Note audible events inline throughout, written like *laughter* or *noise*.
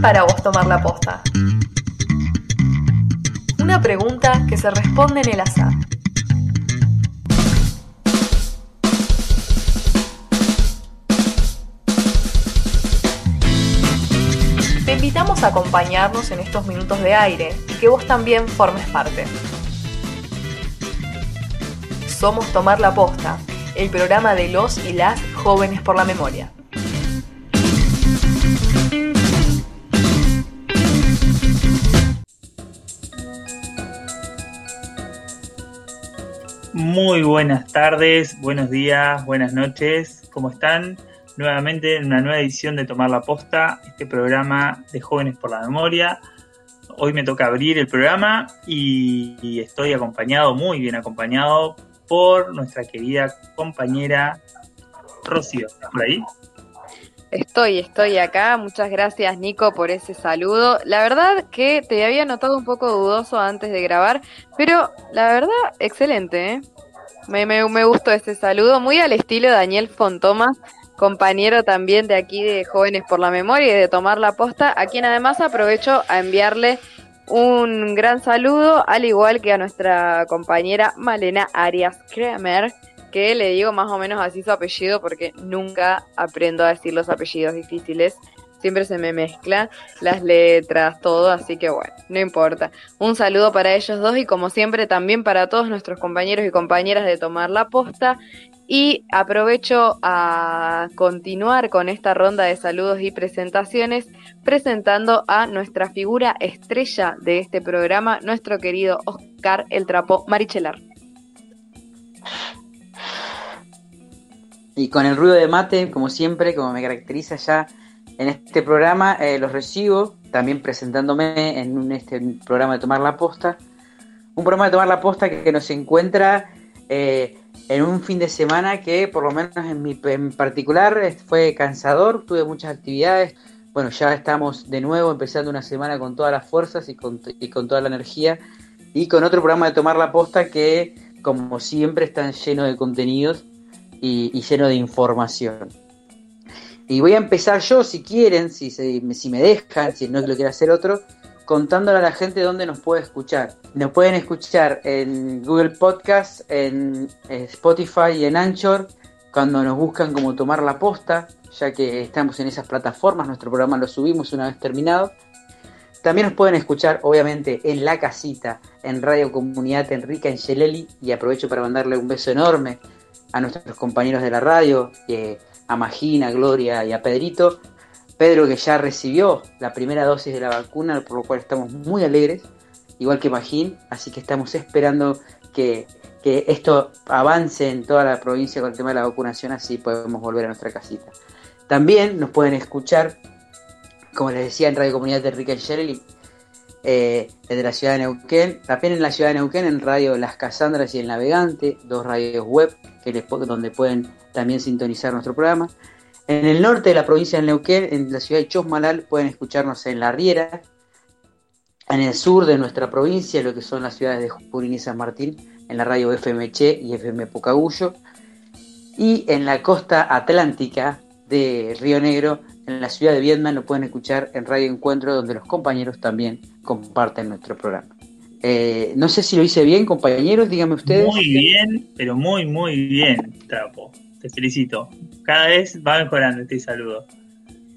para vos tomar la posta? Una pregunta que se responde en el azar. Te invitamos a acompañarnos en estos minutos de aire y que vos también formes parte. Somos Tomar la Posta, el programa de los y las jóvenes por la memoria. Muy buenas tardes, buenos días, buenas noches, ¿cómo están? Nuevamente en una nueva edición de Tomar la Posta, este programa de Jóvenes por la Memoria. Hoy me toca abrir el programa y, estoy acompañado, muy bien acompañado, por nuestra querida compañera Rocío. ¿Estás por ahí? Estoy, estoy acá. Muchas gracias, Nico, por ese saludo. La verdad que te había notado un poco dudoso antes de grabar, pero la verdad, excelente. ¿eh? Me, me, gustó este saludo, muy al estilo de Daniel Fontomas, compañero también de aquí de Jóvenes por la Memoria y de Tomar la Posta, a quien además aprovecho a enviarle un gran saludo, al igual que a nuestra compañera Malena Arias Kramer que le digo más o menos así su apellido porque nunca aprendo a decir los apellidos difíciles. Siempre se me mezclan las letras, todo, así que bueno, no importa. Un saludo para ellos dos y como siempre también para todos nuestros compañeros y compañeras de Tomar la Posta. Y aprovecho a continuar con esta ronda de saludos y presentaciones presentando a nuestra figura estrella de este programa, nuestro querido Oscar El Trapo Marichelar. Y con el ruido de mate, como siempre, como me caracteriza ya en este programa, eh, los recibo, también presentándome en este programa de Tomar la Posta. Un programa de Tomar la Posta que, nos encuentra eh, en un fin de semana que, por lo menos en mi en particular, fue cansador, tuve muchas actividades. Bueno, ya estamos de nuevo empezando una semana con todas las fuerzas y con, y con toda la energía. Y con otro programa de Tomar la Posta que, como siempre, están llenos de contenidos y, lleno de información. Y voy a empezar yo, si quieren, si, si me dejan, si no lo quiere hacer otro, contándole a la gente dónde nos puede escuchar. Nos pueden escuchar en Google Podcast, en Spotify y en Anchor, cuando nos buscan como tomar la posta, ya que estamos en esas plataformas, nuestro programa lo subimos una vez terminado. También nos pueden escuchar, obviamente, en la casita, en Radio Comunidad Enrica en Sheleli, y aprovecho para mandarle un beso enorme a nuestros compañeros de la radio, a Magina, Gloria y a Pedrito. Pedro que ya recibió la primera dosis de la vacuna, por lo cual estamos muy alegres, igual que Magín, así que estamos esperando que, esto avance en toda la provincia con el tema de la vacunación, así podemos volver a nuestra casita. También nos pueden escuchar, como les decía, en Radio Comunidad de Rica y eh, de la ciudad de Neuquén, también en la ciudad de Neuquén, en Radio Las Casandras y El Navegante, dos radios web donde pueden también sintonizar nuestro programa. En el norte de la provincia de Neuquén, en la ciudad de Chosmalal, pueden escucharnos en La Riera. En el sur de nuestra provincia, lo que son las ciudades de Junín y San Martín, en la radio FMC y FM Pocagullo. Y en la costa atlántica de Río Negro, en la ciudad de Vietnam, lo pueden escuchar en Radio Encuentro, donde los compañeros también comparten nuestro programa. Eh, no sé si lo hice bien, compañeros, díganme ustedes. Muy bien, pero muy, muy bien, Trapo. Te felicito. Cada vez va mejorando este saludo.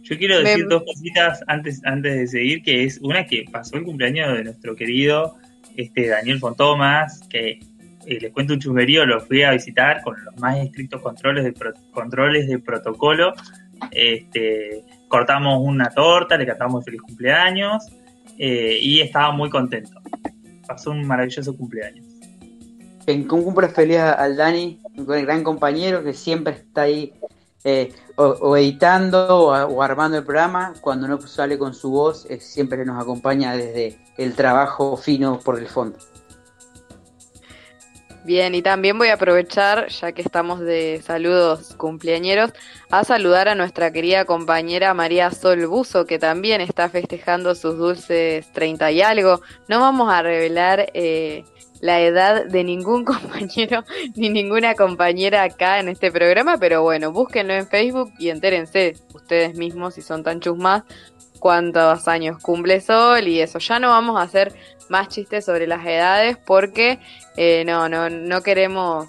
Yo quiero decir dos cositas antes, antes de seguir, que es una que pasó el cumpleaños de nuestro querido este, Daniel Fontomas, que eh, les cuento un chusmerío, lo fui a visitar con los más estrictos controles de, controles de protocolo. Este, cortamos una torta, le cantamos feliz cumpleaños eh, y estaba muy contento pasó un maravilloso cumpleaños. En cumple feliz al Dani, un gran compañero que siempre está ahí eh, o, editando o, armando el programa. Cuando no sale con su voz, eh, siempre nos acompaña desde el trabajo fino por el fondo. Bien, y también voy a aprovechar, ya que estamos de saludos cumpleañeros, a saludar a nuestra querida compañera María Sol Buzo, que también está festejando sus dulces 30 y algo. No vamos a revelar eh, la edad de ningún *laughs* compañero ni ninguna compañera acá en este programa, pero bueno, búsquenlo en Facebook y entérense ustedes mismos si son tan chusmas cuántos años cumple Sol y eso. Ya no vamos a hacer más chistes sobre las edades porque eh, no, no, no queremos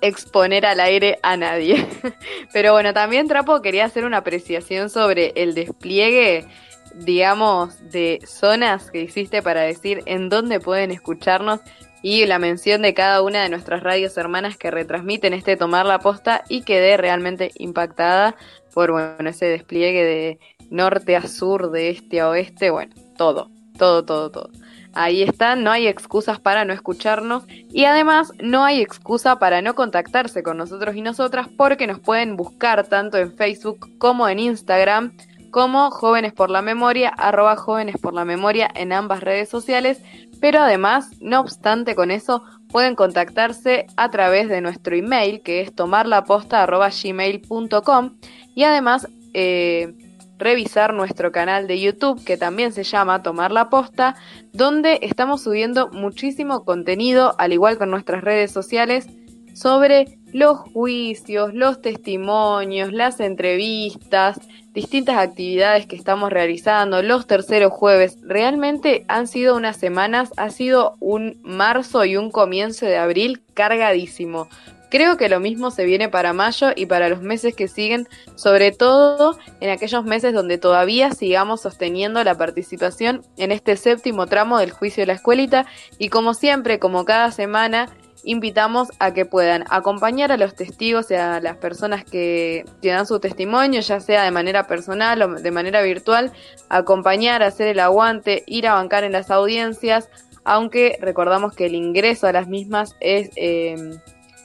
exponer al aire a nadie. *laughs* Pero bueno, también Trapo quería hacer una apreciación sobre el despliegue, digamos, de zonas que hiciste para decir en dónde pueden escucharnos y la mención de cada una de nuestras radios hermanas que retransmiten este Tomar la Posta y quedé realmente impactada por bueno, ese despliegue de norte a sur, de este a oeste, bueno, todo, todo, todo, todo. Ahí está, no hay excusas para no escucharnos y además no hay excusa para no contactarse con nosotros y nosotras porque nos pueden buscar tanto en Facebook como en Instagram como Jóvenes por la Memoria, arroba Jóvenes por la Memoria en ambas redes sociales, pero además, no obstante con eso, pueden contactarse a través de nuestro email que es tomarlaposta.gmail.com y además eh, revisar nuestro canal de YouTube que también se llama Tomar la Posta, donde estamos subiendo muchísimo contenido, al igual con nuestras redes sociales, sobre los juicios, los testimonios, las entrevistas, distintas actividades que estamos realizando, los terceros jueves. Realmente han sido unas semanas, ha sido un marzo y un comienzo de abril cargadísimo. Creo que lo mismo se viene para mayo y para los meses que siguen, sobre todo en aquellos meses donde todavía sigamos sosteniendo la participación en este séptimo tramo del juicio de la escuelita. Y como siempre, como cada semana, invitamos a que puedan acompañar a los testigos y a las personas que, que dan su testimonio, ya sea de manera personal o de manera virtual, acompañar, hacer el aguante, ir a bancar en las audiencias, aunque recordamos que el ingreso a las mismas es... Eh,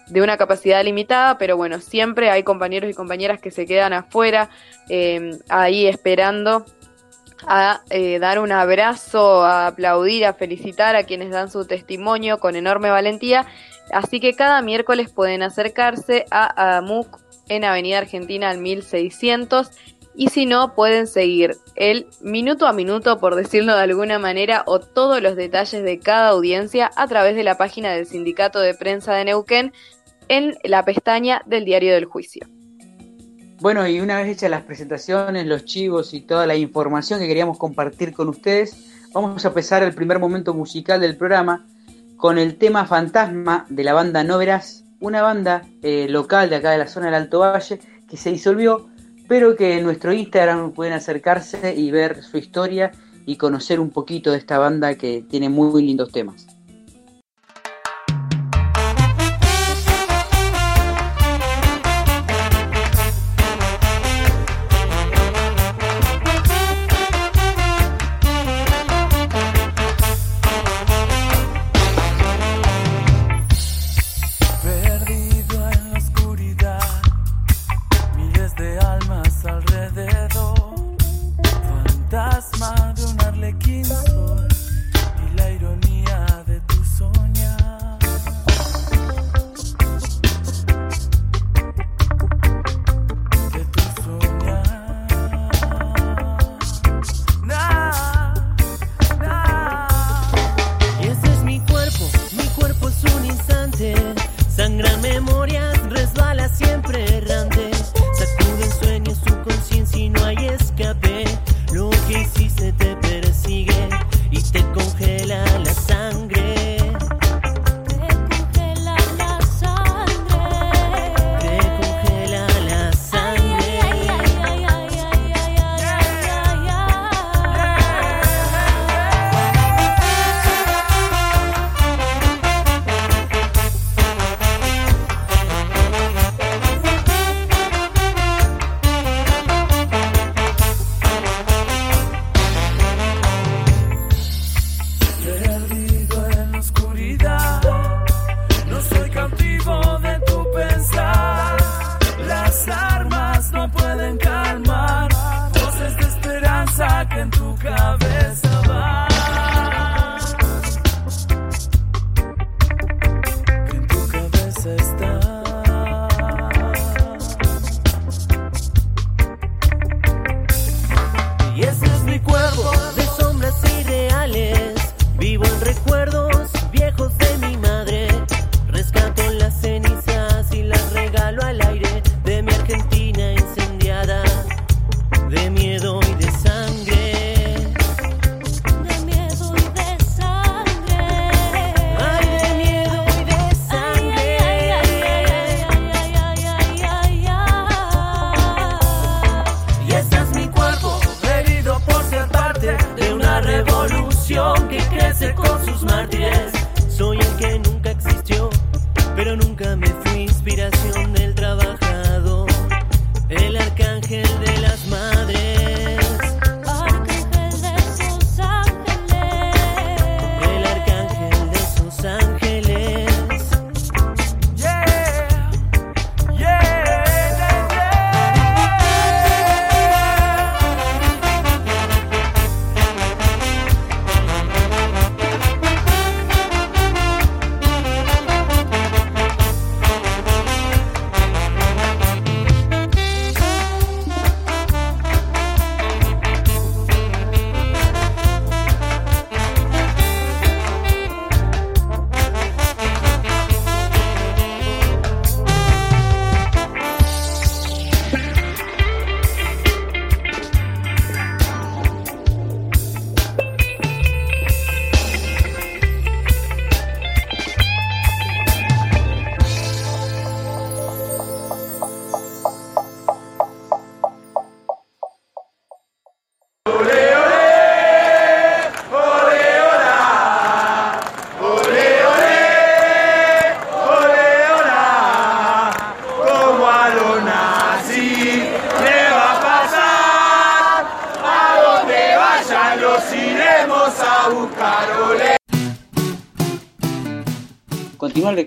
de una capacidad limitada, pero bueno, siempre hay compañeros y compañeras que se quedan afuera, em, ahí esperando a eh, dar un abrazo, a aplaudir, a felicitar a quienes dan su testimonio con enorme valentía. Así que cada miércoles pueden acercarse a AMUC en Avenida Argentina al 1600 y si no pueden seguir el minuto a minuto, por decirlo de alguna manera, o todos los detalles de cada audiencia a través de la página del Sindicato de Prensa de Neuquén en la pestaña del diario del juicio. Bueno, y una vez hechas las presentaciones, los chivos y toda la información que queríamos compartir con ustedes, vamos a empezar el primer momento musical del programa con el tema Fantasma de la banda No Verás, una banda eh, local de acá de la zona del Alto Valle que se disolvió, pero que en nuestro Instagram pueden acercarse y ver su historia y conocer un poquito de esta banda que tiene muy lindos temas.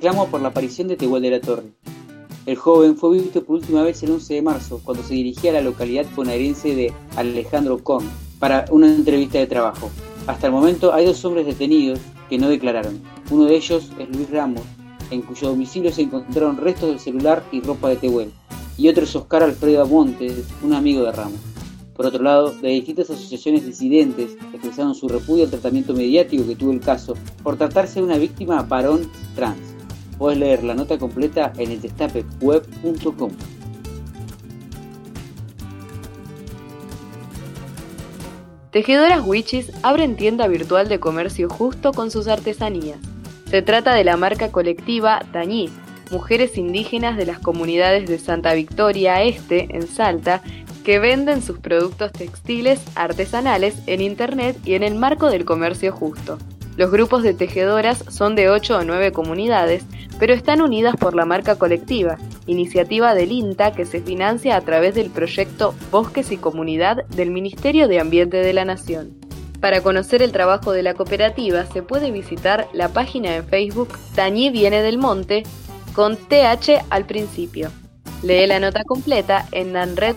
Reclamo por la aparición de Tehuel de la Torre. El joven fue visto por última vez el 11 de marzo, cuando se dirigía a la localidad bonaerense de Alejandro Con para una entrevista de trabajo. Hasta el momento hay dos hombres detenidos que no declararon. Uno de ellos es Luis Ramos, en cuyo domicilio se encontraron restos del celular y ropa de Tehuel, y otro es Oscar Alfredo Montes, un amigo de Ramos. Por otro lado, de distintas asociaciones disidentes expresaron su repudio al tratamiento mediático que tuvo el caso por tratarse de una víctima varón trans. Puedes leer la nota completa en el destapeweb.com. Tejedoras Wichis abren tienda virtual de comercio justo con sus artesanías. Se trata de la marca colectiva Tañí, mujeres indígenas de las comunidades de Santa Victoria Este, en Salta, que venden sus productos textiles artesanales en Internet y en el marco del comercio justo. Los grupos de tejedoras son de 8 o 9 comunidades, pero están unidas por la marca colectiva, iniciativa del INTA que se financia a través del proyecto Bosques y Comunidad del Ministerio de Ambiente de la Nación. Para conocer el trabajo de la cooperativa se puede visitar la página en Facebook Tañí Viene del Monte con TH al principio. Lee la nota completa en nanred.org.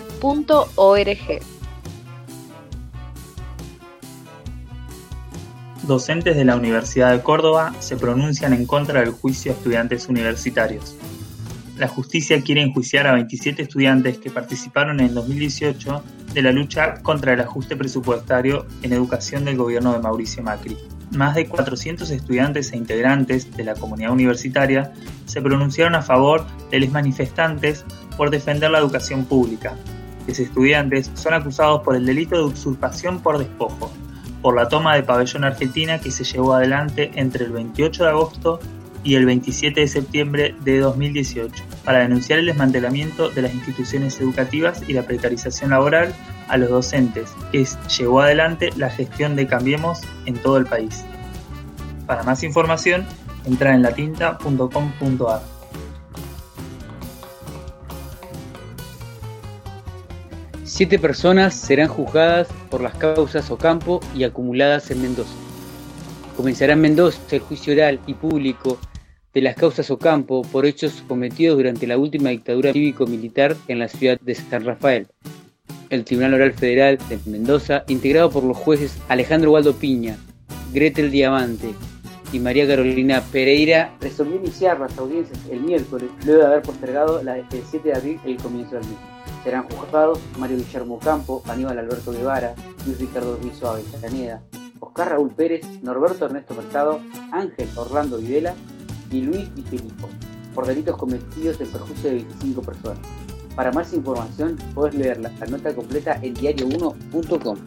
Docentes de la Universidad de Córdoba se pronuncian en contra del juicio a estudiantes universitarios. La justicia quiere enjuiciar a 27 estudiantes que participaron en 2018 de la lucha contra el ajuste presupuestario en educación del gobierno de Mauricio Macri. Más de 400 estudiantes e integrantes de la comunidad universitaria se pronunciaron a favor de los manifestantes por defender la educación pública. Los estudiantes son acusados por el delito de usurpación por despojo, por la toma de pabellón argentina que se llevó adelante entre el 28 de agosto y el 27 de septiembre de 2018 para denunciar el desmantelamiento de las instituciones educativas y la precarización laboral a los docentes, que llevó adelante la gestión de Cambiemos en todo el país. Para más información, entra en latinta.com.ar. Siete personas serán juzgadas por las causas Ocampo y acumuladas en Mendoza. Comenzará en Mendoza el juicio oral y público de las causas Ocampo por hechos cometidos durante la última dictadura cívico-militar en la ciudad de San Rafael. El Tribunal Oral Federal de Mendoza, integrado por los jueces Alejandro Waldo Piña, Gretel Diamante y María Carolina Pereira, resolvió iniciar las audiencias el miércoles, luego de haber postergado la del 7 de abril el comienzo del mismo. Serán juzgados Mario Guillermo Campo, Aníbal Alberto Guevara, Luis Ricardo Ruiz Castaneda, Oscar Raúl Pérez, Norberto Ernesto Mercado, Ángel Orlando Videla y Luis Filippo, por delitos cometidos en perjuicio de 25 personas. Para más información puedes leer la nota completa en diario1.com.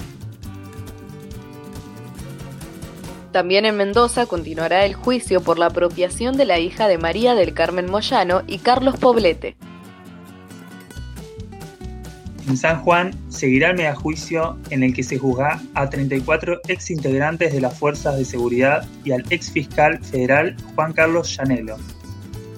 También en Mendoza continuará el juicio por la apropiación de la hija de María del Carmen Moyano y Carlos Poblete. En San Juan seguirá el megajuicio en el que se juzga a 34 ex integrantes de las fuerzas de seguridad y al ex fiscal federal Juan Carlos Llanelo.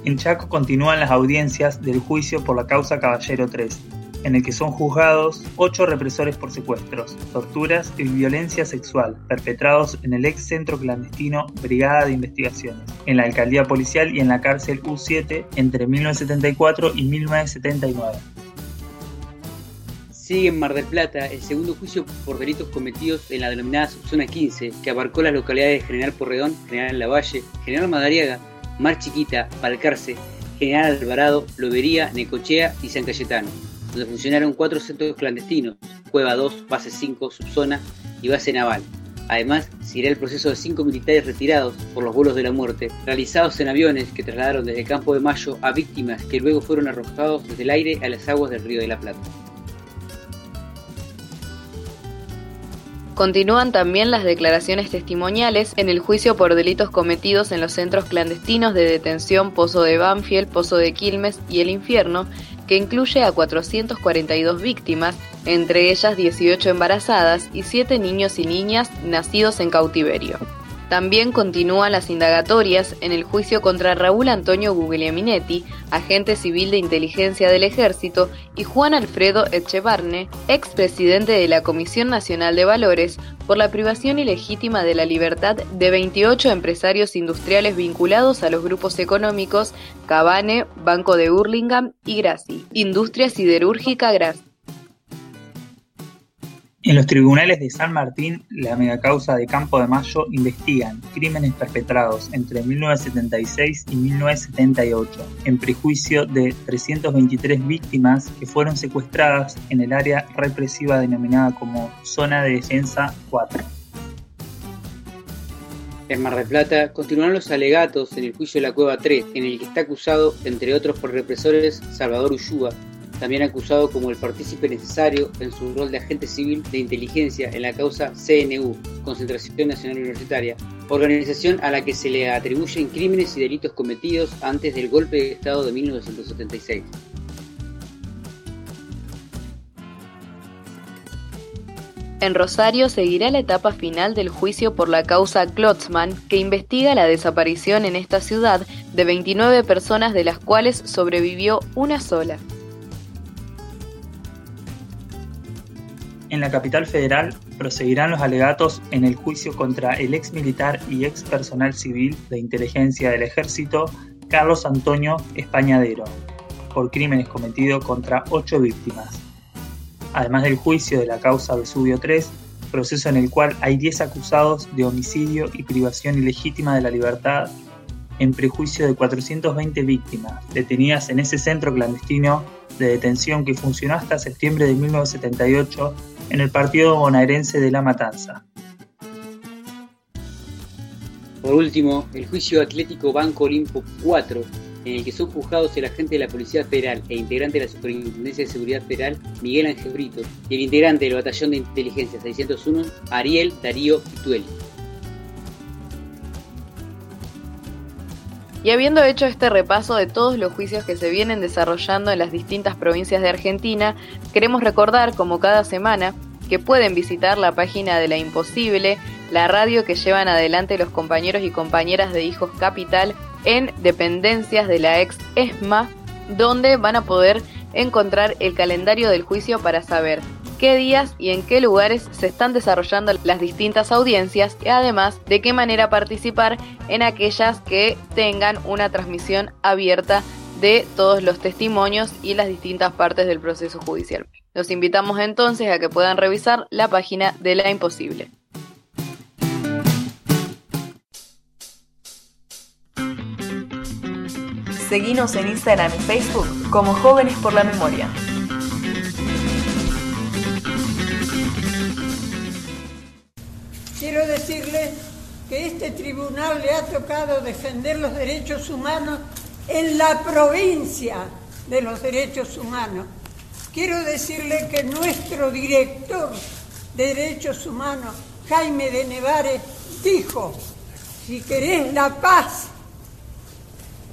En Chaco continúan las audiencias del juicio por la causa Caballero 3, en el que son juzgados ocho represores por secuestros, torturas y violencia sexual perpetrados en el ex centro clandestino Brigada de Investigaciones, en la alcaldía policial y en la cárcel U7 entre 1974 y 1979. Sigue en Mar del Plata el segundo juicio por delitos cometidos en la denominada Subzona 15, que abarcó las localidades de General Porredón, General Lavalle, General Madariaga, Mar Chiquita, Balcarce, General Alvarado, Lobería, Necochea y San Cayetano, donde funcionaron cuatro centros clandestinos, Cueva 2, Base 5, Subzona y Base Naval. Además, seguirá el proceso de cinco militares retirados por los vuelos de la muerte, realizados en aviones que trasladaron desde Campo de Mayo a víctimas que luego fueron arrojados desde el aire a las aguas del Río de la Plata. Continúan también las declaraciones testimoniales en el juicio por delitos cometidos en los centros clandestinos de detención Pozo de Banfield, Pozo de Quilmes y El Infierno, que incluye a 442 víctimas, entre ellas 18 embarazadas y 7 niños y niñas nacidos en cautiverio. También continúan las indagatorias en el juicio contra Raúl Antonio Guglielminetti, agente civil de inteligencia del ejército, y Juan Alfredo Echevarne, expresidente de la Comisión Nacional de Valores, por la privación ilegítima de la libertad de 28 empresarios industriales vinculados a los grupos económicos Cabane, Banco de Hurlingham y Grassi, Industria Siderúrgica Grassi. En los tribunales de San Martín, la megacausa de Campo de Mayo investigan crímenes perpetrados entre 1976 y 1978, en prejuicio de 323 víctimas que fueron secuestradas en el área represiva denominada como Zona de Defensa 4. En Mar del Plata continuaron los alegatos en el juicio de la Cueva 3, en el que está acusado, entre otros por represores, Salvador Ullúa, también acusado como el partícipe necesario en su rol de agente civil de inteligencia en la causa CNU, Concentración Nacional Universitaria, organización a la que se le atribuyen crímenes y delitos cometidos antes del golpe de Estado de 1976. En Rosario seguirá la etapa final del juicio por la causa Klotzmann, que investiga la desaparición en esta ciudad de 29 personas de las cuales sobrevivió una sola. En la capital federal proseguirán los alegatos en el juicio contra el ex militar y ex personal civil de inteligencia del ejército Carlos Antonio Españadero, por crímenes cometidos contra ocho víctimas. Además del juicio de la causa Vesubio 3, proceso en el cual hay 10 acusados de homicidio y privación ilegítima de la libertad en prejuicio de 420 víctimas detenidas en ese centro clandestino de detención que funcionó hasta septiembre de 1978 en el partido bonaerense de La Matanza. Por último, el juicio Atlético Banco Olimpo 4, en el que son juzgados el agente de la Policía Federal e integrante de la Superintendencia de Seguridad Federal, Miguel Ángel Brito, y el integrante del Batallón de Inteligencia 601, Ariel Darío Itueli. Y habiendo hecho este repaso de todos los juicios que se vienen desarrollando en las distintas provincias de Argentina, queremos recordar, como cada semana, que pueden visitar la página de La Imposible, la radio que llevan adelante los compañeros y compañeras de Hijos Capital en dependencias de la ex ESMA, donde van a poder encontrar el calendario del juicio para saber qué días y en qué lugares se están desarrollando las distintas audiencias y además de qué manera participar en aquellas que tengan una transmisión abierta de todos los testimonios y las distintas partes del proceso judicial. Los invitamos entonces a que puedan revisar la página de La Imposible. Seguimos en Instagram y Facebook como Jóvenes por la Memoria. Decirle que este tribunal le ha tocado defender los derechos humanos en la provincia de los derechos humanos. Quiero decirle que nuestro director de derechos humanos, Jaime de Nevares, dijo, si querés la paz,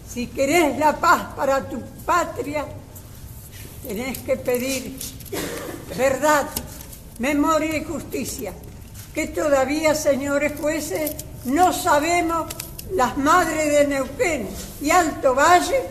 si querés la paz para tu patria, tenés que pedir verdad, memoria y justicia que todavía, señores jueces, no sabemos las madres de Neuquén y Alto Valle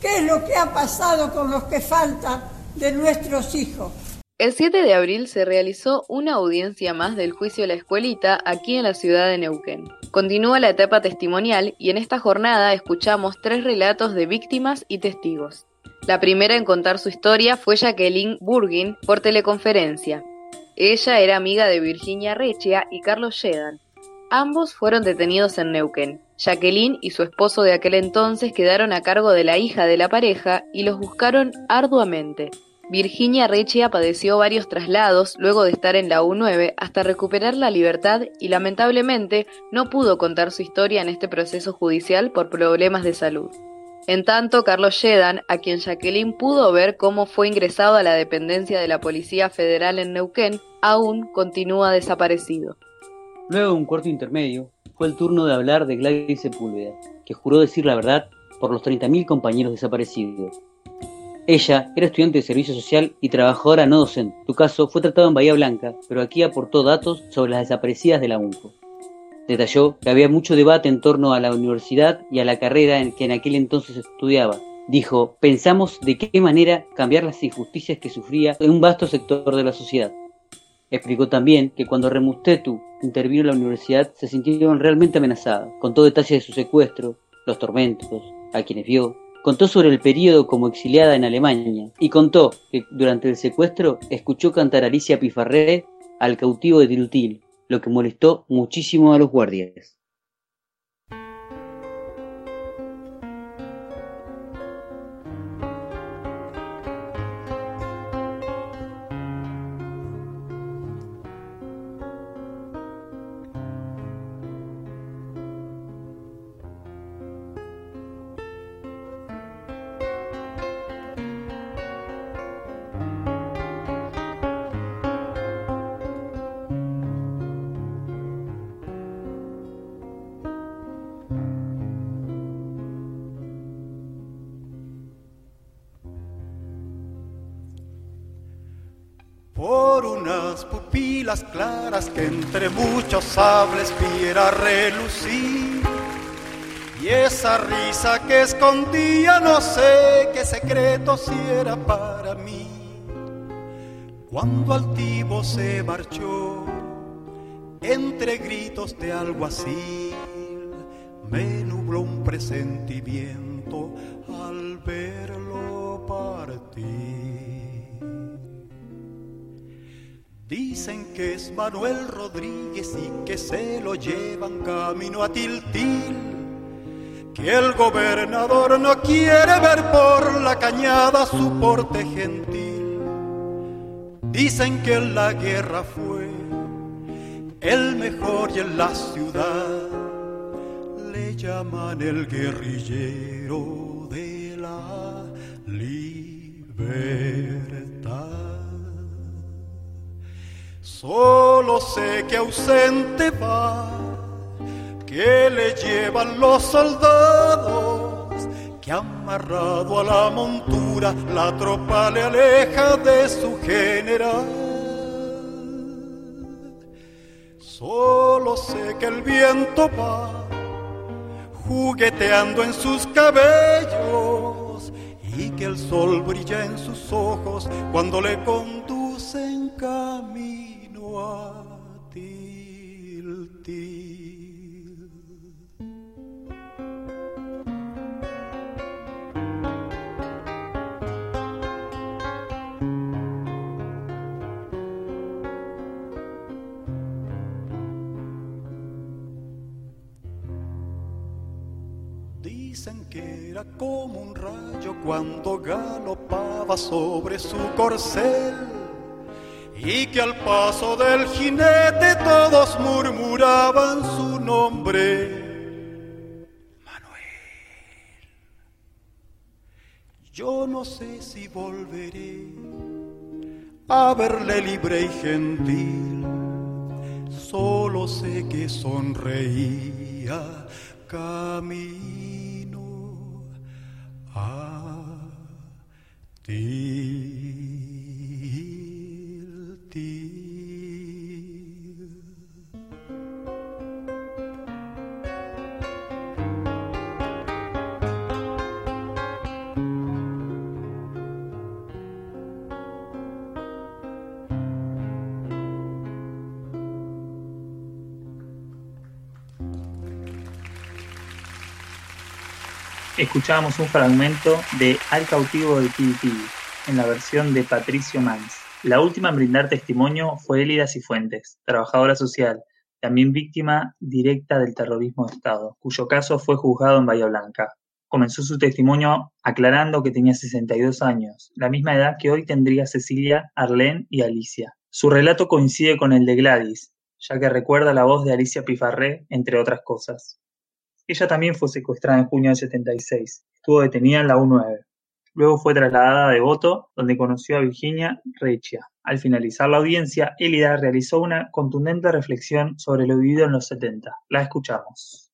qué es lo que ha pasado con los que faltan de nuestros hijos. El 7 de abril se realizó una audiencia más del juicio de la escuelita aquí en la ciudad de Neuquén. Continúa la etapa testimonial y en esta jornada escuchamos tres relatos de víctimas y testigos. La primera en contar su historia fue Jacqueline Burgin por teleconferencia. Ella era amiga de Virginia Rechia y Carlos Shedan. Ambos fueron detenidos en Neuquén. Jacqueline y su esposo de aquel entonces quedaron a cargo de la hija de la pareja y los buscaron arduamente. Virginia Rechia padeció varios traslados luego de estar en la U9 hasta recuperar la libertad y lamentablemente no pudo contar su historia en este proceso judicial por problemas de salud. En tanto, Carlos Shedan, a quien Jacqueline pudo ver cómo fue ingresado a la dependencia de la Policía Federal en Neuquén, aún continúa desaparecido. Luego de un cuarto intermedio, fue el turno de hablar de Gladys Sepúlveda, que juró decir la verdad por los 30.000 compañeros desaparecidos. Ella era estudiante de servicio social y trabajadora no docente. Su caso fue tratado en Bahía Blanca, pero aquí aportó datos sobre las desaparecidas de la UNCO. Detalló que había mucho debate en torno a la universidad y a la carrera en que en aquel entonces estudiaba. Dijo, pensamos de qué manera cambiar las injusticias que sufría un vasto sector de la sociedad. Explicó también que cuando Remustetu intervino en la universidad se sintieron realmente amenazadas. Contó detalles de su secuestro, los tormentos, a quienes vio. Contó sobre el periodo como exiliada en Alemania y contó que durante el secuestro escuchó cantar Alicia Pifarré al cautivo de Tirutil, lo que molestó muchísimo a los guardias. Claras que entre muchos sables viera relucir. Y esa risa que escondía no sé qué secreto si era para mí. Cuando altivo se marchó, entre gritos de algo así, me nubló un presentimiento al verlo partir. Dicen que es Manuel Rodríguez y que se lo llevan camino a Tiltil. Que el gobernador no quiere ver por la cañada su porte gentil. Dicen que en la guerra fue el mejor y en la ciudad le llaman el guerrillero de la libertad. Solo sé que ausente va, que le llevan los soldados, que amarrado a la montura la tropa le aleja de su general. Solo sé que el viento va jugueteando en sus cabellos y que el sol brilla en sus ojos cuando le conducen camino Dicen que era como un rayo cuando galopaba sobre su corcel y que al paso del jinete todos murmuraban su nombre. Manuel. Yo no sé si volveré a verle libre y gentil, solo sé que sonreía camino a ti. Escuchábamos un fragmento de Al cautivo de Tibiti en la versión de Patricio Mans. La última en brindar testimonio fue Elida Cifuentes, trabajadora social, también víctima directa del terrorismo de Estado, cuyo caso fue juzgado en Bahía Blanca. Comenzó su testimonio aclarando que tenía 62 años, la misma edad que hoy tendría Cecilia, Arlene y Alicia. Su relato coincide con el de Gladys, ya que recuerda la voz de Alicia Pifarré, entre otras cosas. Ella también fue secuestrada en junio del 76. Estuvo detenida en la U9. Luego fue trasladada a Devoto, donde conoció a Virginia Reccia. Al finalizar la audiencia, Elida realizó una contundente reflexión sobre lo vivido en los 70. La escuchamos.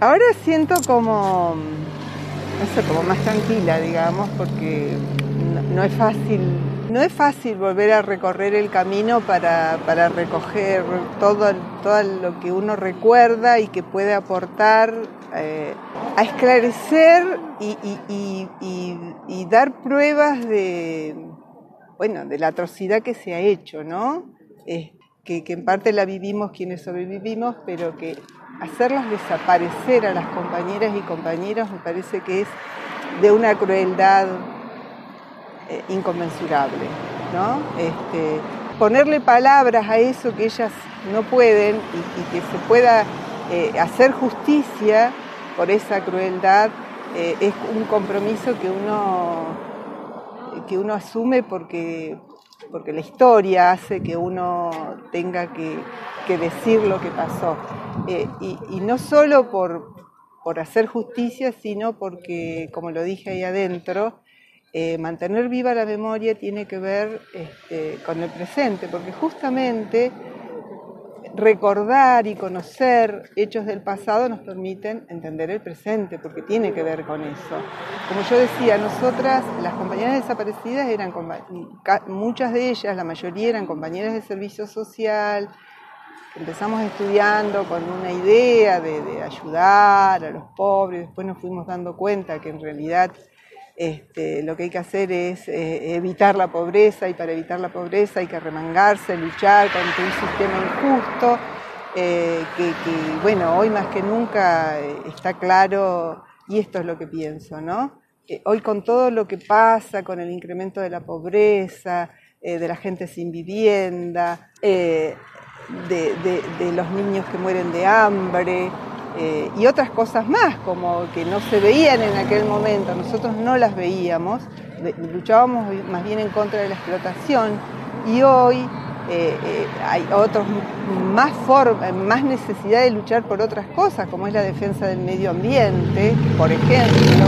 Ahora siento como, no sé, como más tranquila, digamos, porque no, es fácil, no es fácil volver a recorrer el camino para, recoger todo, todo lo que uno recuerda y que puede aportar eh, a esclarecer y, dar pruebas de, bueno, de la atrocidad que se ha hecho, ¿no? que, que en parte la vivimos quienes sobrevivimos, pero que hacerlas desaparecer a las compañeras y compañeros me parece que es de una crueldad eh, inconmensurable, ¿no? Este, ponerle palabras a eso que ellas no pueden y, que se pueda eh, hacer justicia por esa crueldad eh, es un compromiso que uno, que uno asume porque, porque la historia hace que uno tenga que, decir lo que pasó. Eh, y, no solo por, por hacer justicia, sino porque, como lo dije ahí adentro, eh, mantener viva la memoria tiene que ver este, con el presente, porque justamente recordar y conocer hechos del pasado nos permiten entender el presente, porque tiene que ver con eso. Como yo decía, nosotras, las compañeras desaparecidas eran, muchas de ellas, la mayoría eran compañeras de servicio social, empezamos estudiando con una idea de, de ayudar a los pobres, después nos fuimos dando cuenta que en realidad este, lo que hay que hacer es eh, evitar la pobreza y para evitar la pobreza hay que remangarse, luchar contra un sistema injusto, eh, que, bueno, hoy más que nunca eh, está claro, y esto es lo que pienso, ¿no? hoy con todo lo que pasa, con el incremento de la pobreza, de la gente sin vivienda, de, de los niños que mueren de hambre, eh, y otras cosas más, como que no se veían en aquel momento, nosotros no las veíamos, luchábamos más bien en contra de la explotación y hoy eh, eh, hay otros más, más necesidad de luchar por otras cosas, como es la defensa del medio ambiente, por ejemplo,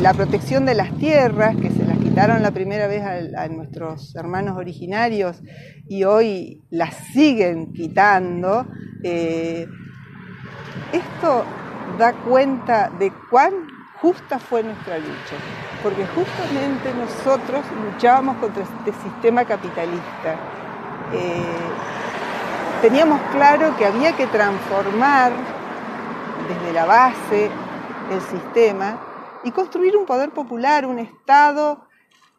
la protección de las tierras, que se las quitaron la primera vez a, nuestros hermanos originarios y hoy las siguen quitando. Esto da cuenta de cuán justa fue nuestra lucha, porque justamente nosotros luchábamos contra este sistema capitalista. Eh, teníamos claro que había que transformar desde la base el sistema y construir un poder popular, un Estado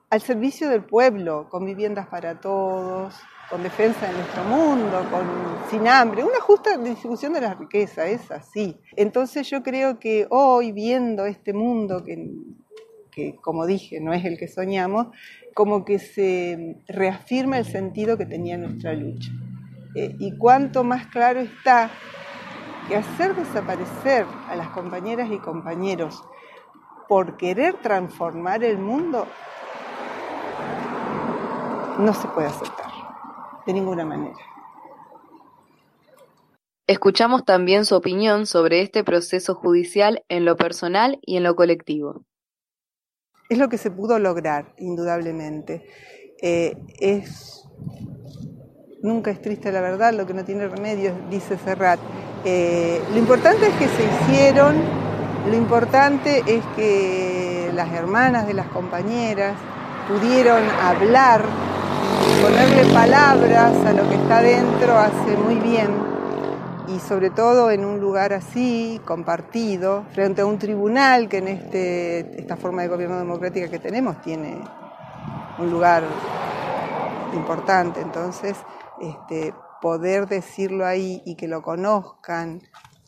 al servicio del pueblo, con viviendas para todos, con defensa de nuestro mundo, con, sin hambre, una justa distribución de la riqueza, es así. Entonces yo creo que hoy viendo este mundo que, como dije, no es el que soñamos, como que se reafirma el sentido que tenía nuestra lucha. Eh, y cuanto más claro está que hacer desaparecer a las compañeras y compañeros por querer transformar el mundo no se puede aceptar de ninguna manera. Escuchamos también su opinión sobre este proceso judicial en lo personal y en lo colectivo. Es lo que se pudo lograr, indudablemente. Eh, es nunca es triste la verdad, lo que no tiene remedio, dice Serrat. Eh, lo importante es que se hicieron, lo importante es que las hermanas de las compañeras pudieron hablar ponerle palabras a lo que está dentro hace muy bien y sobre todo en un lugar así, compartido, frente a un tribunal que en este, esta forma de gobierno democrática que tenemos tiene un lugar importante. Entonces, este, poder decirlo ahí y que lo conozcan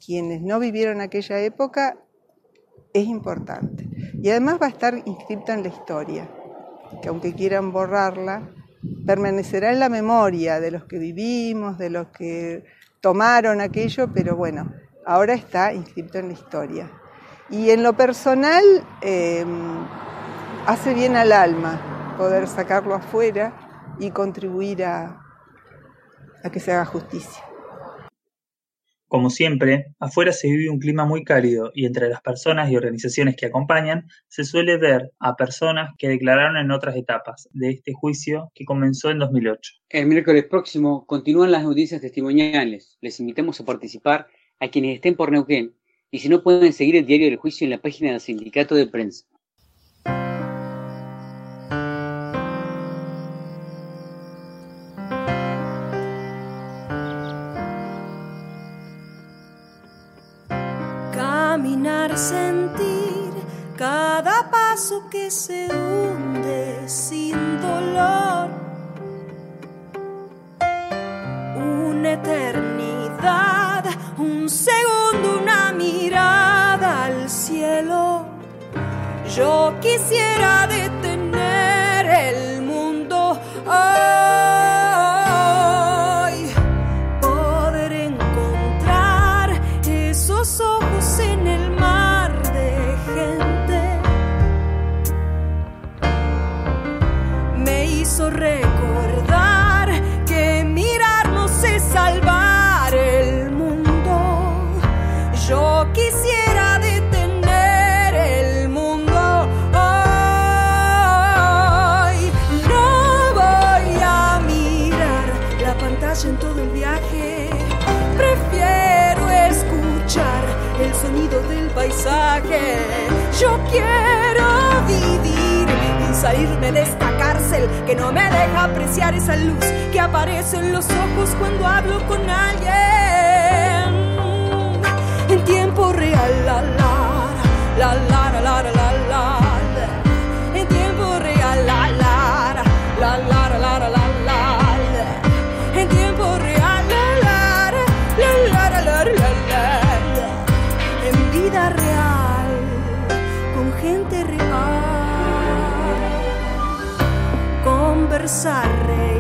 quienes no vivieron aquella época es importante. Y además va a estar inscrita en la historia, que aunque quieran borrarla, permanecerá en la memoria de los que vivimos, de los que tomaron aquello, pero bueno, ahora está inscrito en la historia. Y en lo personal, em, hace bien al alma poder sacarlo afuera y contribuir a que se haga justicia. Como siempre, afuera se vive un clima muy cálido y entre las personas y organizaciones que acompañan se suele ver a personas que declararon en otras etapas de este juicio que comenzó en 2008. El miércoles próximo continúan las audiencias testimoniales. Les invitamos a participar a quienes estén por Neuquén y si no pueden seguir el diario del juicio en la página del sindicato de prensa. Sentir cada paso que se hunde sin dolor. Una eternidad, un segundo, una mirada al cielo. Yo quisiera que no me deja apreciar esa luz que aparece en los ojos cuando hablo con alguien en tiempo real. La la la la la la la, la. en tiempo real. La la la la la la. I'm sorry.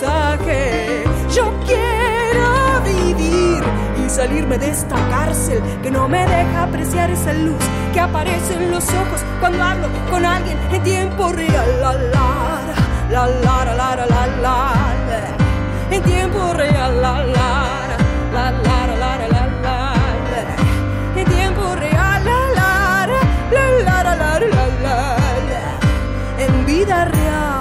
Yo quiero vivir y salirme de esta cárcel que no me deja apreciar esa luz que aparece en los ojos cuando hablo con alguien en tiempo real. La la la la la la la la en tiempo real. La la la la la la la la en tiempo real. La la la la la la la en vida real.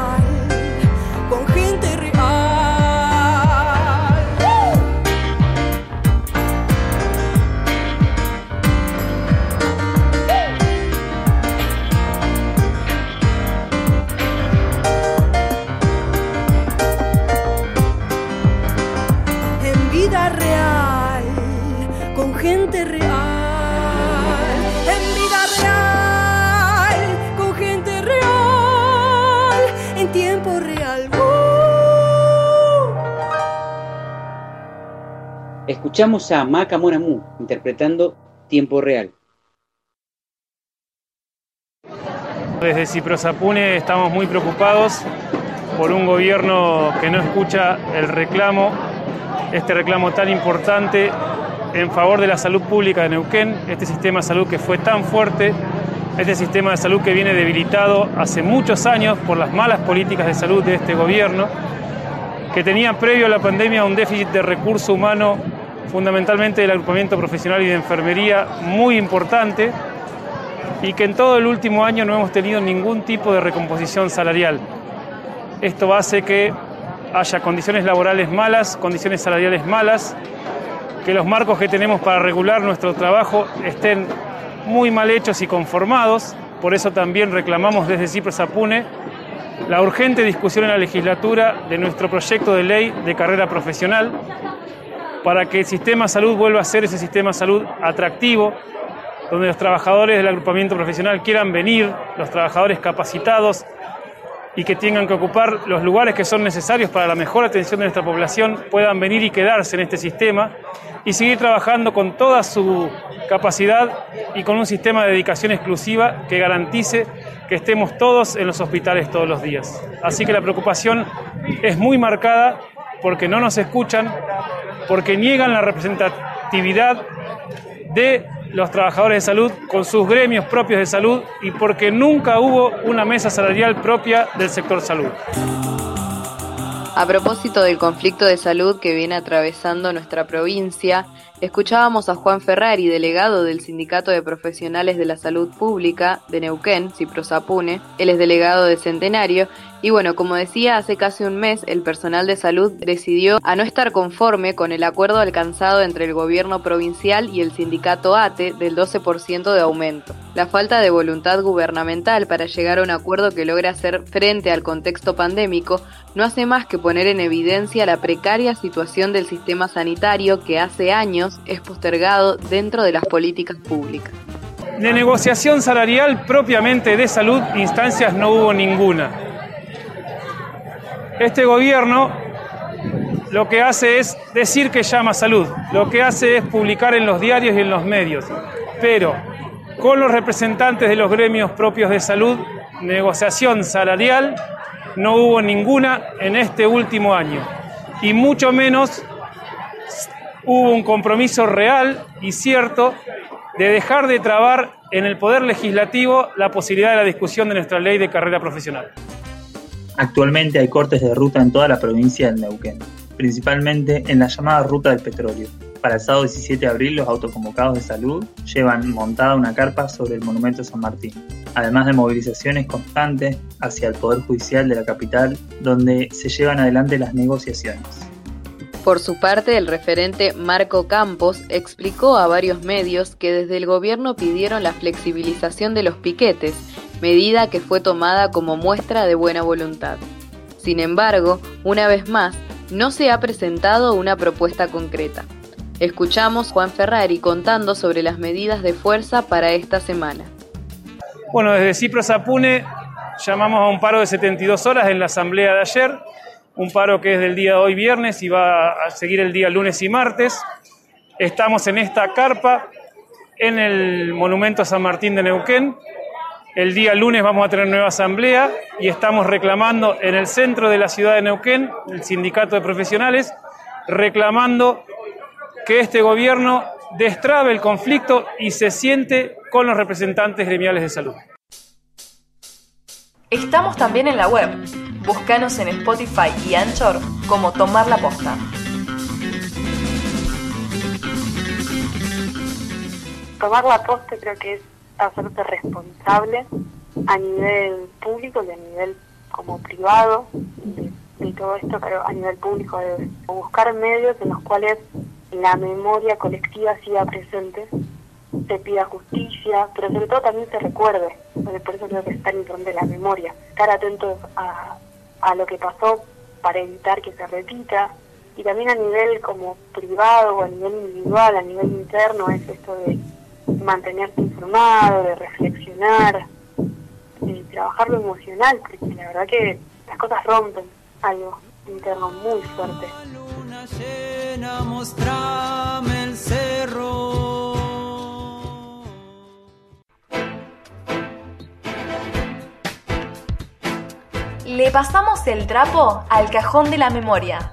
Escuchamos a Maca Monamu interpretando Tiempo Real. Desde Ciprosapune estamos muy preocupados por un gobierno que no escucha el reclamo, este reclamo tan importante en favor de la salud pública de Neuquén, este sistema de salud que fue tan fuerte, este sistema de salud que viene debilitado hace muchos años por las malas políticas de salud de este gobierno, que tenía previo a la pandemia un déficit de recurso humano, fundamentalmente del agrupamiento profesional y de enfermería, muy importante, y que en todo el último año no hemos tenido ningún tipo de recomposición salarial. Esto hace que haya condiciones laborales malas, condiciones salariales malas, que los marcos que tenemos para regular nuestro trabajo estén muy mal hechos y conformados. Por eso también reclamamos desde Cipres Apune la urgente discusión en la legislatura de nuestro proyecto de ley de carrera profesional para que el sistema de salud vuelva a ser ese sistema de salud atractivo, donde los trabajadores del agrupamiento profesional quieran venir, los trabajadores capacitados y que tengan que ocupar los lugares que son necesarios para la mejor atención de nuestra población, puedan venir y quedarse en este sistema y seguir trabajando con toda su capacidad y con un sistema de dedicación exclusiva que garantice que estemos todos en los hospitales todos los días. Así que la preocupación es muy marcada porque no nos escuchan, porque niegan la representatividad de los trabajadores de salud con sus gremios propios de salud y porque nunca hubo una mesa salarial propia del sector salud. A propósito del conflicto de salud que viene atravesando nuestra provincia, escuchábamos a Juan Ferrari, delegado del Sindicato de Profesionales de la Salud Pública de Neuquén, Ciprosapune. Él es delegado de Centenario y bueno, como decía, hace casi un mes el personal de salud decidió a no estar conforme con el acuerdo alcanzado entre el gobierno provincial y el sindicato ATE del 12% de aumento. La falta de voluntad gubernamental para llegar a un acuerdo que logre hacer frente al contexto pandémico no hace más que poner en evidencia la precaria situación del sistema sanitario que hace años es postergado dentro de las políticas públicas. De negociación salarial propiamente de salud, instancias no hubo ninguna. Este gobierno lo que hace es decir que llama salud, lo que hace es publicar en los diarios y en los medios, pero con los representantes de los gremios propios de salud, negociación salarial no hubo ninguna en este último año, y mucho menos hubo un compromiso real y cierto de dejar de trabar en el Poder Legislativo la posibilidad de la discusión de nuestra ley de carrera profesional. Actualmente hay cortes de ruta en toda la provincia del Neuquén, principalmente en la llamada Ruta del Petróleo. Para el sábado 17 de abril, los autoconvocados de salud llevan montada una carpa sobre el Monumento San Martín, además de movilizaciones constantes hacia el Poder Judicial de la capital, donde se llevan adelante las negociaciones. Por su parte, el referente Marco Campos explicó a varios medios que desde el gobierno pidieron la flexibilización de los piquetes medida que fue tomada como muestra de buena voluntad. Sin embargo, una vez más, no se ha presentado una propuesta concreta. Escuchamos Juan Ferrari contando sobre las medidas de fuerza para esta semana. Bueno, desde Cipro Sapune llamamos a un paro de 72 horas en la asamblea de ayer, un paro que es del día de hoy viernes y va a seguir el día lunes y martes. Estamos en esta carpa en el Monumento a San Martín de Neuquén, el día lunes vamos a tener nueva asamblea y estamos reclamando en el centro de la ciudad de Neuquén, el sindicato de profesionales, reclamando que este gobierno destrabe el conflicto y se siente con los representantes gremiales de salud. Estamos también en la web. Búscanos en Spotify y Anchor como Tomar la Posta. Tomar la Posta creo que es hacerte responsable a nivel público y a nivel como privado de, todo esto, pero a nivel público de buscar medios en los cuales la memoria colectiva siga presente, se pida justicia, pero sobre todo también se recuerde, por eso creo que es tan importante la memoria, estar atentos a, a lo que pasó para evitar que se repita, y también a nivel como privado o a nivel individual, a nivel interno, es esto de mantenerte informado, de reflexionar, de trabajar lo emocional, porque la verdad que las cosas rompen algo interno muy fuerte. el cerro. Le pasamos el trapo al cajón de la memoria.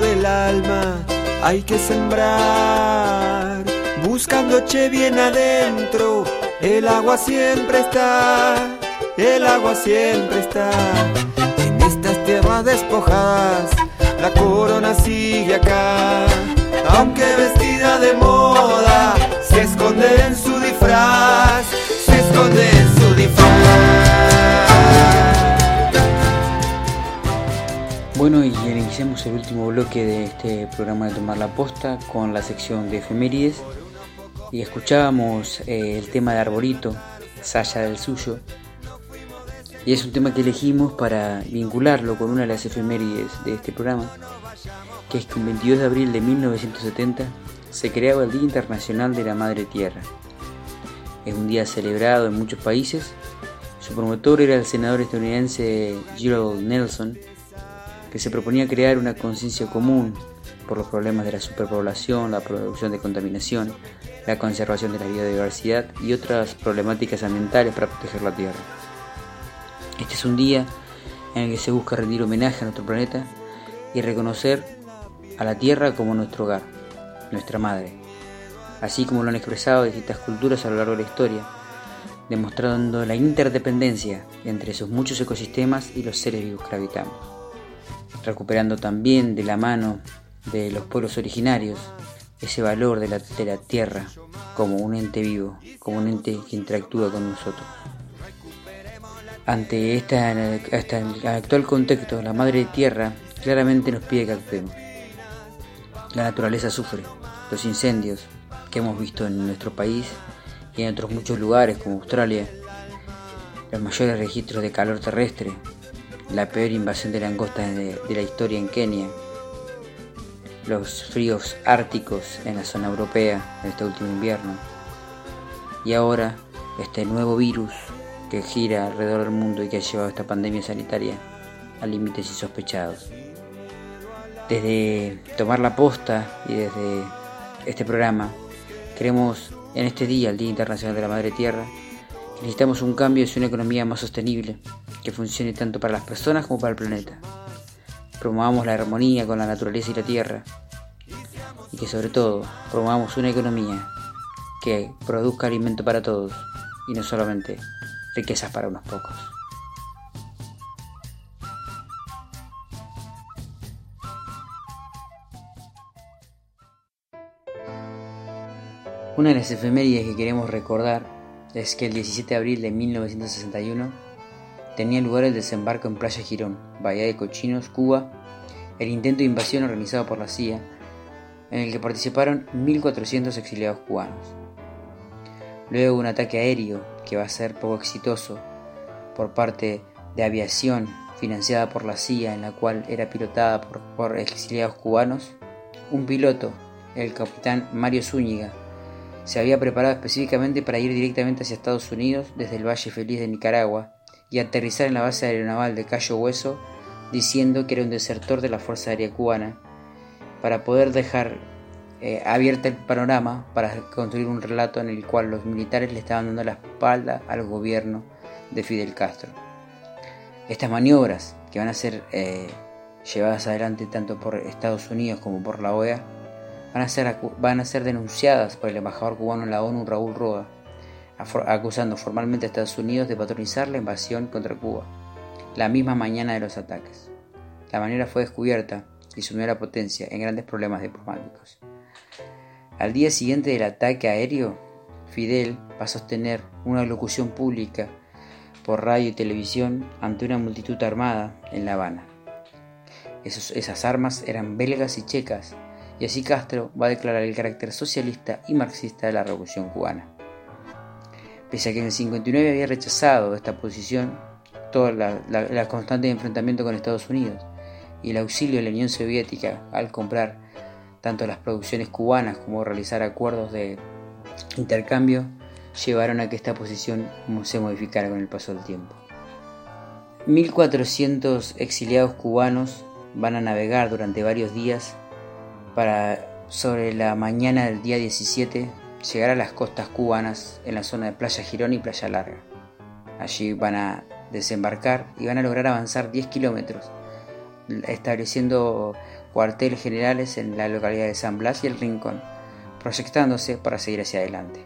del alma hay que sembrar, buscando che bien adentro, el agua siempre está, el agua siempre está. En estas tierras despojadas, la corona sigue acá, aunque vestida de moda, se esconde en su disfraz, se esconde en su disfraz. Bueno, y iniciamos el último bloque de este programa de Tomar la Posta con la sección de efemérides y escuchábamos eh, el tema de Arbolito, Saya del Suyo. Y es un tema que elegimos para vincularlo con una de las efemérides de este programa, que es que el 22 de abril de 1970 se creaba el Día Internacional de la Madre Tierra. Es un día celebrado en muchos países. Su promotor era el senador estadounidense Gerald Nelson, que se proponía crear una conciencia común por los problemas de la superpoblación, la producción de contaminación, la conservación de la biodiversidad y otras problemáticas ambientales para proteger la tierra. Este es un día en el que se busca rendir homenaje a nuestro planeta y reconocer a la Tierra como nuestro hogar, nuestra madre, así como lo han expresado distintas culturas a lo largo de la historia, demostrando la interdependencia entre sus muchos ecosistemas y los seres vivos que habitamos, recuperando también de la mano de los pueblos originarios ese valor de la, de la tierra como un ente vivo, como un ente que interactúa con nosotros. Ante este actual contexto, la Madre Tierra claramente nos pide que actuemos. La naturaleza sufre, los incendios que hemos visto en nuestro país y en otros muchos lugares como Australia, los mayores registros de calor terrestre, la peor invasión de langostas de, de la historia en Kenia, los fríos árticos en la zona europea en este último invierno. Y ahora este nuevo virus que gira alrededor del mundo y que ha llevado esta pandemia sanitaria a límites insospechados. Desde tomar la posta y desde este programa, queremos en este día, el Día Internacional de la Madre Tierra, que necesitamos un cambio hacia una economía más sostenible, que funcione tanto para las personas como para el planeta promovamos la armonía con la naturaleza y la tierra y que sobre todo promovamos una economía que produzca alimento para todos y no solamente riquezas para unos pocos. Una de las efemérides que queremos recordar es que el 17 de abril de 1961 tenía lugar el desembarco en Playa Girón, Bahía de Cochinos, Cuba, el intento de invasión organizado por la CIA, en el que participaron 1.400 exiliados cubanos. Luego un ataque aéreo que va a ser poco exitoso por parte de aviación financiada por la CIA, en la cual era pilotada por, por exiliados cubanos, un piloto, el capitán Mario Zúñiga, se había preparado específicamente para ir directamente hacia Estados Unidos desde el Valle Feliz de Nicaragua y aterrizar en la base aeronaval de Cayo Hueso diciendo que era un desertor de la Fuerza Aérea Cubana para poder dejar eh, abierto el panorama para construir un relato en el cual los militares le estaban dando la espalda al gobierno de Fidel Castro. Estas maniobras que van a ser eh, llevadas adelante tanto por Estados Unidos como por la OEA van a ser, a denunciadas por el embajador cubano en la ONU Raúl Roa acusando formalmente a Estados Unidos de patronizar la invasión contra Cuba, la misma mañana de los ataques. La manera fue descubierta y sumió la potencia en grandes problemas diplomáticos. Al día siguiente del ataque aéreo, Fidel va a sostener una locución pública por radio y televisión ante una multitud armada en La Habana. esas armas eran belgas y checas, y así Castro va a declarar el carácter socialista y marxista de la revolución cubana. Pese a que en el 59 había rechazado esta posición, toda la, constante enfrentamiento con Estados Unidos y el auxilio de la Unión Soviética al comprar tanto las producciones cubanas como realizar acuerdos de intercambio llevaron a que esta posición se modificara con el paso del tiempo. 1.400 exiliados cubanos van a navegar durante varios días para sobre la mañana del día 17 llegar a las costas cubanas en la zona de Playa Girón y Playa Larga. Allí van a desembarcar y van a lograr avanzar 10 kilómetros, estableciendo cuarteles generales en la localidad de San Blas y El Rincón, proyectándose para seguir hacia adelante.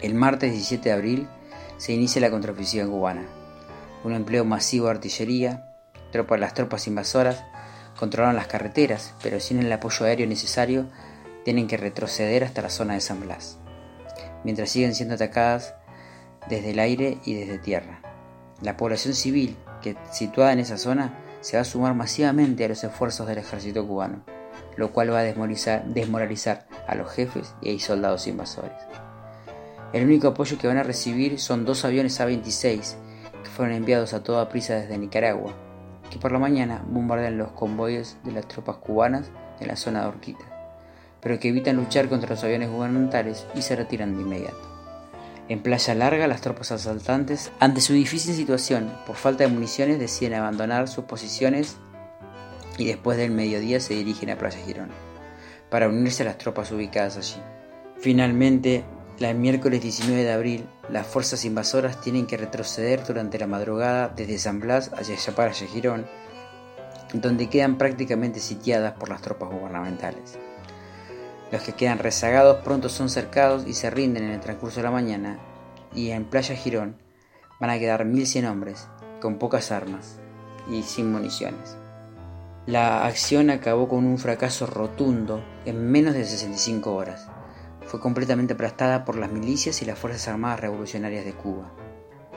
El martes 17 de abril se inicia la contraofensiva cubana, un empleo masivo de artillería, las tropas invasoras controlaron las carreteras, pero sin el apoyo aéreo necesario tienen que retroceder hasta la zona de San Blas, mientras siguen siendo atacadas desde el aire y desde tierra. La población civil que situada en esa zona se va a sumar masivamente a los esfuerzos del ejército cubano, lo cual va a desmoralizar, a los jefes y a soldados invasores. El único apoyo que van a recibir son dos aviones A-26 que fueron enviados a toda prisa desde Nicaragua, que por la mañana bombardean los convoyes de las tropas cubanas en la zona de Orquita pero que evitan luchar contra los aviones gubernamentales y se retiran de inmediato. En Playa Larga, las tropas asaltantes, ante su difícil situación por falta de municiones, deciden abandonar sus posiciones y después del mediodía se dirigen a Playa Girón para unirse a las tropas ubicadas allí. Finalmente, El miércoles 19 de abril, las fuerzas invasoras tienen que retroceder durante la madrugada desde San Blas hacia Yapara Girón, donde quedan prácticamente sitiadas por las tropas gubernamentales. Los que quedan rezagados pronto son cercados y se rinden en el transcurso de la mañana, y en Playa Girón van a quedar 1100 hombres, con pocas armas y sin municiones. La acción acabó con un fracaso rotundo en menos de 65 horas fue completamente aplastada por las milicias y las Fuerzas Armadas Revolucionarias de Cuba.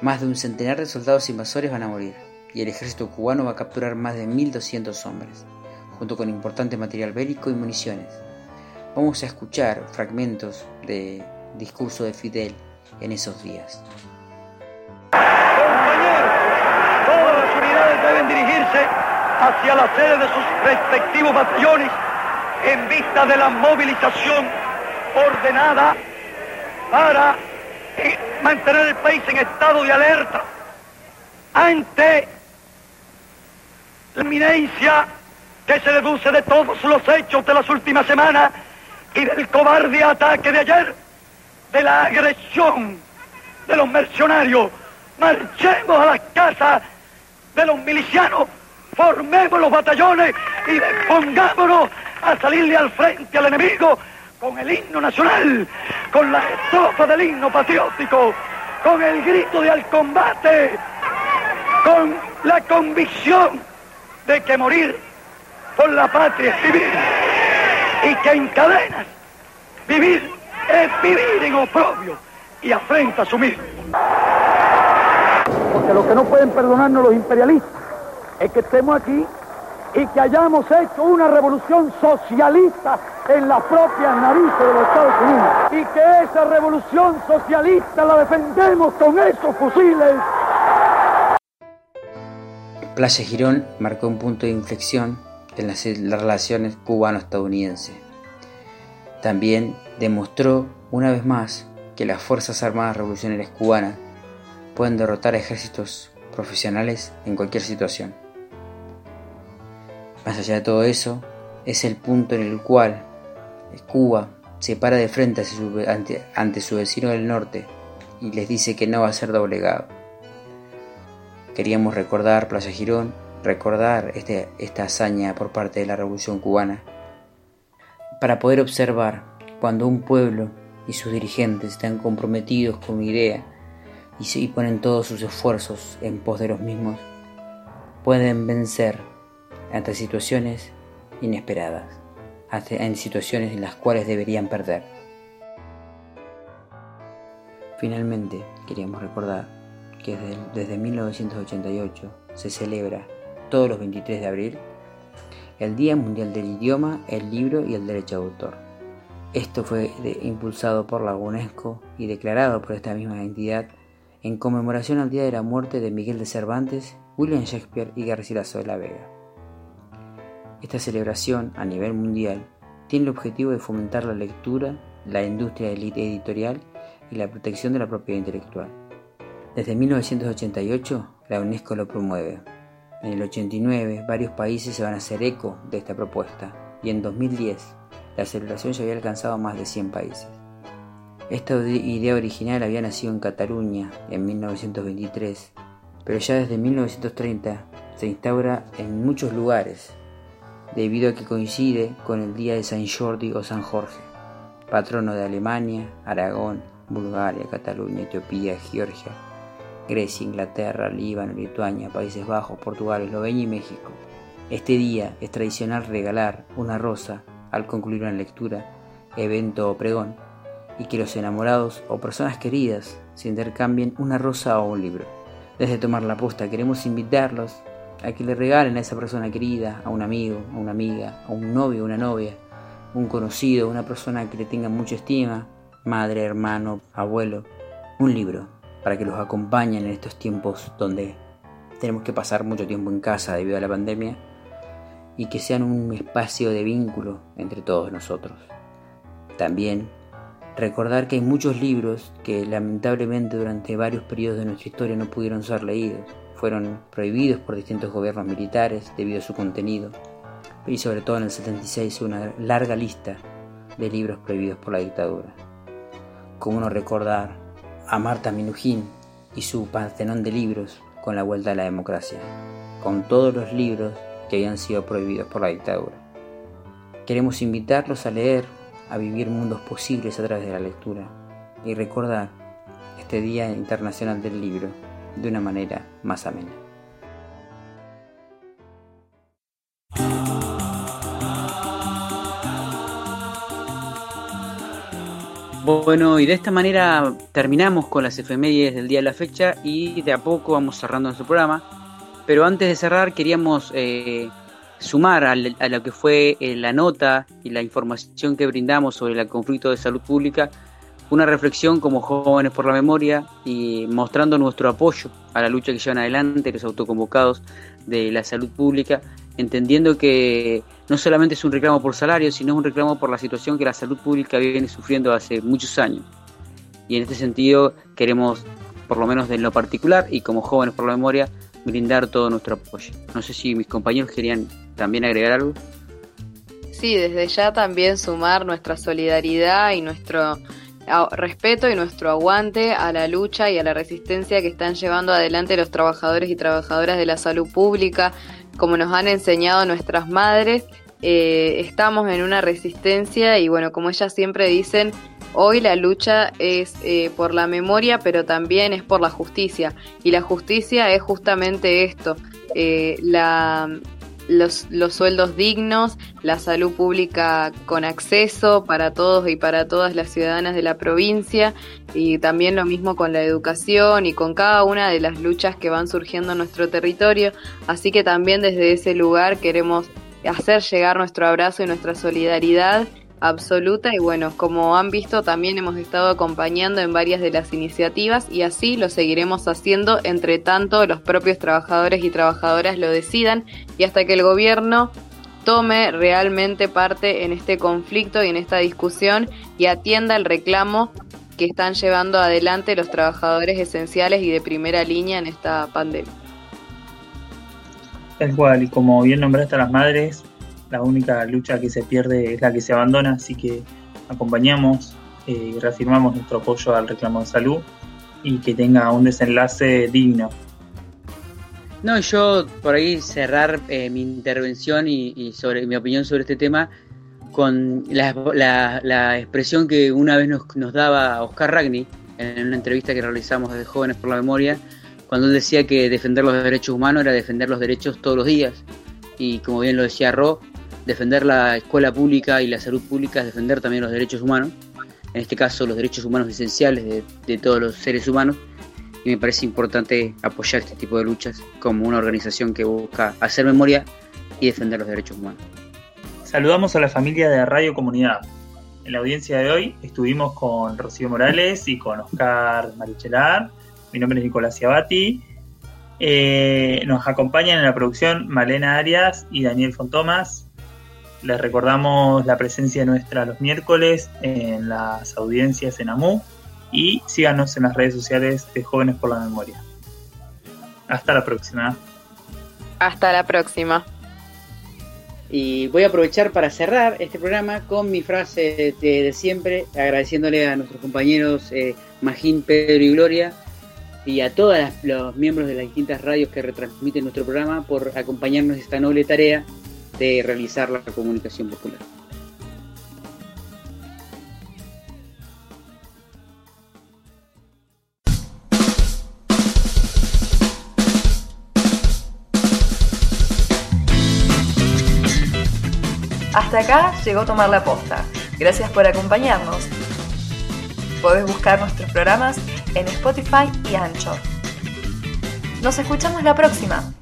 Más de un centenar de soldados invasores van a morir, y el ejército cubano va a capturar más de 1.200 hombres, junto con importante material bélico y municiones. Vamos a escuchar fragmentos de discurso de Fidel en esos días. Compañeros, todas las unidades deben dirigirse hacia la sede de sus respectivos batallones en vista de la movilización ordenada para eh, mantener el país en estado de alerta ante la inminencia que se deduce de todos los hechos de las últimas semanas y del cobarde ataque de ayer, de la agresión de los mercenarios. Marchemos a las casas de los milicianos, formemos los batallones y pongámonos a salirle al frente al enemigo con el himno nacional, con la estrofa del himno patriótico, con el grito de al combate, con la convicción de que morir por la patria es vivir y que en cadenas vivir es vivir en oprobio y afrenta asumir. Porque lo que no pueden perdonarnos los imperialistas es que estemos aquí y que hayamos hecho una revolución socialista en las propias narices de los Estados Unidos y que esa revolución socialista la defendemos con esos fusiles. Playa Girón marcó un punto de inflexión en las, relaciones cubano-estadounidenses. También demostró una vez más que las Fuerzas Armadas Revolucionarias Cubanas pueden derrotar ejércitos profesionales en cualquier situación. Más allá de todo eso, es el punto en el cual Cuba se para de frente ante, su vecino del norte y les dice que no va a ser doblegado. Queríamos recordar Playa Girón, recordar este, esta hazaña por parte de la Revolución Cubana, para poder observar cuando un pueblo y sus dirigentes están comprometidos con una idea y, y ponen todos sus esfuerzos en pos de los mismos, pueden vencer ante situaciones inesperadas, en situaciones en las cuales deberían perder. Finalmente, queríamos recordar que desde, 1988 se celebra todos los 23 de abril el Día Mundial del Idioma, el Libro y el Derecho de Autor. Esto fue impulsado por la UNESCO y declarado por esta misma entidad en conmemoración al día de la muerte de Miguel de Cervantes, William Shakespeare y Garcilaso de la Vega. Esta celebración a nivel mundial tiene el objetivo de fomentar la lectura, la industria editorial y la protección de la propiedad intelectual. Desde 1988 la UNESCO lo promueve. En el 89 varios países se van a hacer eco de esta propuesta y en 2010 la celebración ya había alcanzado más de 100 países. Esta idea original había nacido en Cataluña en 1923, pero ya desde 1930 se instaura en muchos lugares debido a que coincide con el día de San Jordi o San Jorge, patrono de Alemania, Aragón, Bulgaria, Cataluña, Etiopía, Georgia, Grecia, Inglaterra, Líbano, Lituania, Países Bajos, Portugal, Eslovenia y México. Este día es tradicional regalar una rosa al concluir una lectura, evento o pregón, y que los enamorados o personas queridas se intercambien una rosa o un libro. Desde tomar la posta queremos invitarlos a que le regalen a esa persona querida, a un amigo, a una amiga, a un novio, una novia, un conocido, una persona que le tenga mucha estima, madre, hermano, abuelo, un libro para que los acompañen en estos tiempos donde tenemos que pasar mucho tiempo en casa debido a la pandemia y que sean un espacio de vínculo entre todos nosotros. También recordar que hay muchos libros que lamentablemente durante varios periodos de nuestra historia no pudieron ser leídos fueron prohibidos por distintos gobiernos militares debido a su contenido, y sobre todo en el 76 una larga lista de libros prohibidos por la dictadura. cómo no recordar a Marta Minujín y su Partenón de libros con la vuelta a la democracia, con todos los libros que habían sido prohibidos por la dictadura. Queremos invitarlos a leer, a vivir mundos posibles a través de la lectura y recordar este Día Internacional del Libro de una manera más amena. Bueno, y de esta manera terminamos con las efemérides del día de la fecha y de a poco vamos cerrando nuestro programa. Pero antes de cerrar queríamos eh, sumar a, lo que fue eh, la nota y la información que brindamos sobre el conflicto de salud pública una reflexión como jóvenes por la memoria y mostrando nuestro apoyo a la lucha que llevan adelante los autoconvocados de la salud pública, entendiendo que no solamente es un reclamo por salario, sino es un reclamo por la situación que la salud pública viene sufriendo hace muchos años. Y en este sentido queremos, por lo menos en lo particular y como jóvenes por la memoria, brindar todo nuestro apoyo. No sé si mis compañeros querían también agregar algo. Sí, desde ya también sumar nuestra solidaridad y nuestro respeto y nuestro aguante a la lucha y a la resistencia que están llevando adelante los trabajadores y trabajadoras de la salud pública, como nos han enseñado nuestras madres. Eh, estamos en una resistencia y bueno, como ellas siempre dicen, hoy la lucha es eh, por la memoria, pero también es por la justicia. Y la justicia es justamente esto, eh, la los, los sueldos dignos, la salud pública con acceso para todos y para todas las ciudadanas de la provincia y también lo mismo con la educación y con cada una de las luchas que van surgiendo en nuestro territorio. Así que también desde ese lugar queremos hacer llegar nuestro abrazo y nuestra solidaridad absoluta y bueno, como han visto también hemos estado acompañando en varias de las iniciativas y así lo seguiremos haciendo entre tanto los propios trabajadores y trabajadoras lo decidan y hasta que el gobierno tome realmente parte en este conflicto y en esta discusión y atienda el reclamo que están llevando adelante los trabajadores esenciales y de primera línea en esta pandemia. Tal cual, y como bien nombraste a las madres, la única lucha que se pierde es la que se abandona, así que acompañamos eh, y reafirmamos nuestro apoyo al reclamo de salud y que tenga un desenlace digno. No, yo por ahí cerrar eh, mi intervención y, sobre mi opinión sobre este tema con la, expresión que una vez nos, nos, daba Oscar Ragni en una entrevista que realizamos desde Jóvenes por la Memoria, cuando él decía que defender los derechos humanos era defender los derechos todos los días. Y como bien lo decía Ro, defender la escuela pública y la salud pública es defender también los derechos humanos, en este caso los derechos humanos esenciales de, todos los seres humanos, y me parece importante apoyar este tipo de luchas como una organización que busca hacer memoria y defender los derechos humanos. Saludamos a la familia de Radio Comunidad. En la audiencia de hoy estuvimos con Rocío Morales y con Oscar Marichelar. Mi nombre es Nicolás Ciabati. Eh, nos acompañan en la producción Malena Arias y Daniel Fontomas. Les recordamos la presencia nuestra los miércoles en las audiencias en AMU y síganos en las redes sociales de Jóvenes por la Memoria. Hasta la próxima. Hasta la próxima. Y voy a aprovechar para cerrar este programa con mi frase de, siempre, agradeciéndole a nuestros compañeros eh, Magín, Pedro y Gloria y a todos los miembros de las distintas radios que retransmiten nuestro programa por acompañarnos en esta noble tarea de realizar la comunicación popular. Hasta acá llegó Tomar la Posta. Gracias por acompañarnos. Podés buscar nuestros programas en Spotify y Ancho. Nos escuchamos la próxima.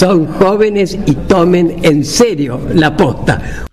Son jóvenes y tomen en serio la posta.